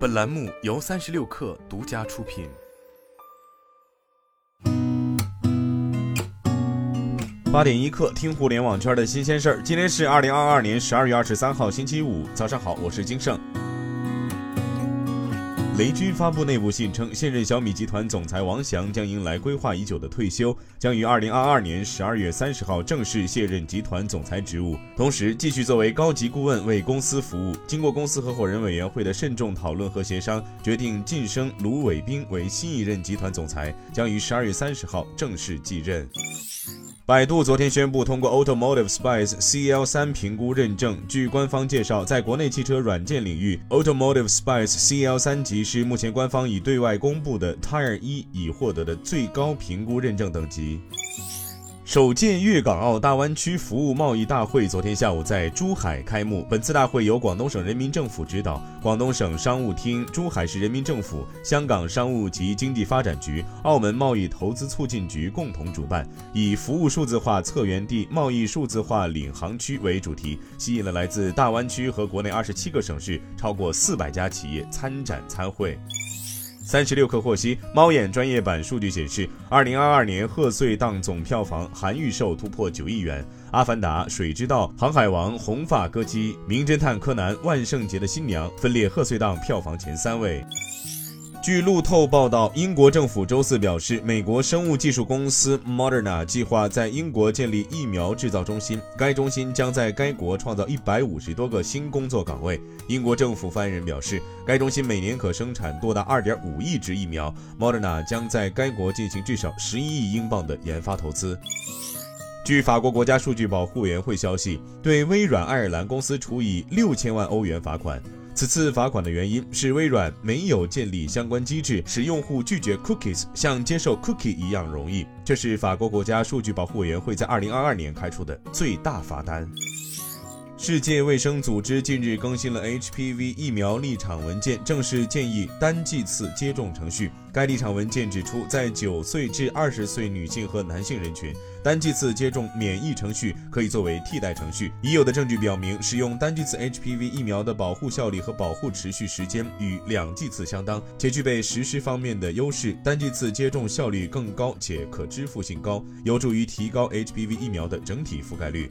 本栏目由三十六氪独家出品。八点一刻，听互联网圈的新鲜事儿。今天是二零二二年十二月二十三号，星期五，早上好，我是金盛。雷军发布内部信称，现任小米集团总裁王翔将迎来规划已久的退休，将于二零二二年十二月三十号正式卸任集团总裁职务，同时继续作为高级顾问为公司服务。经过公司合伙人委员会的慎重讨论和协商，决定晋升卢伟冰为新一任集团总裁，将于十二月三十号正式继任。百度昨天宣布通过 Automotive Spice CL 三评估认证。据官方介绍，在国内汽车软件领域，Automotive Spice CL 三级是目前官方已对外公布的 Tire 一已获得的最高评估认证等级。首届粤港澳大湾区服务贸易大会昨天下午在珠海开幕。本次大会由广东省人民政府指导，广东省商务厅、珠海市人民政府、香港商务及经济发展局、澳门贸易投资促进局共同主办，以“服务数字化策源地，贸易数字化领航区”为主题，吸引了来自大湾区和国内二十七个省市超过四百家企业参展参会。三十六氪获悉，猫眼专业版数据显示，二零二二年贺岁档总票房含预售突破九亿元，《阿凡达》《水之道》《航海王》《红发歌姬》《名侦探柯南》《万圣节的新娘》分列贺岁档票房前三位。据路透报道，英国政府周四表示，美国生物技术公司 Moderna 计划在英国建立疫苗制造中心，该中心将在该国创造一百五十多个新工作岗位。英国政府发言人表示，该中心每年可生产多达二点五亿支疫苗，Moderna 将在该国进行至少十一亿英镑的研发投资。据法国国家数据保护委员会消息，对微软爱尔兰公司处以六千万欧元罚款。此次罚款的原因是微软没有建立相关机制，使用户拒绝 cookies 像接受 cookie 一样容易。这是法国国家数据保护委员会在2022年开出的最大罚单。世界卫生组织近日更新了 HPV 疫苗立场文件，正式建议单剂次接种程序。该立场文件指出，在九岁至二十岁女性和男性人群，单剂次接种免疫程序可以作为替代程序。已有的证据表明，使用单剂次 HPV 疫苗的保护效力和保护持续时间与两剂次相当，且具备实施方面的优势。单剂次接种效率更高且可支付性高，有助于提高 HPV 疫苗的整体覆盖率。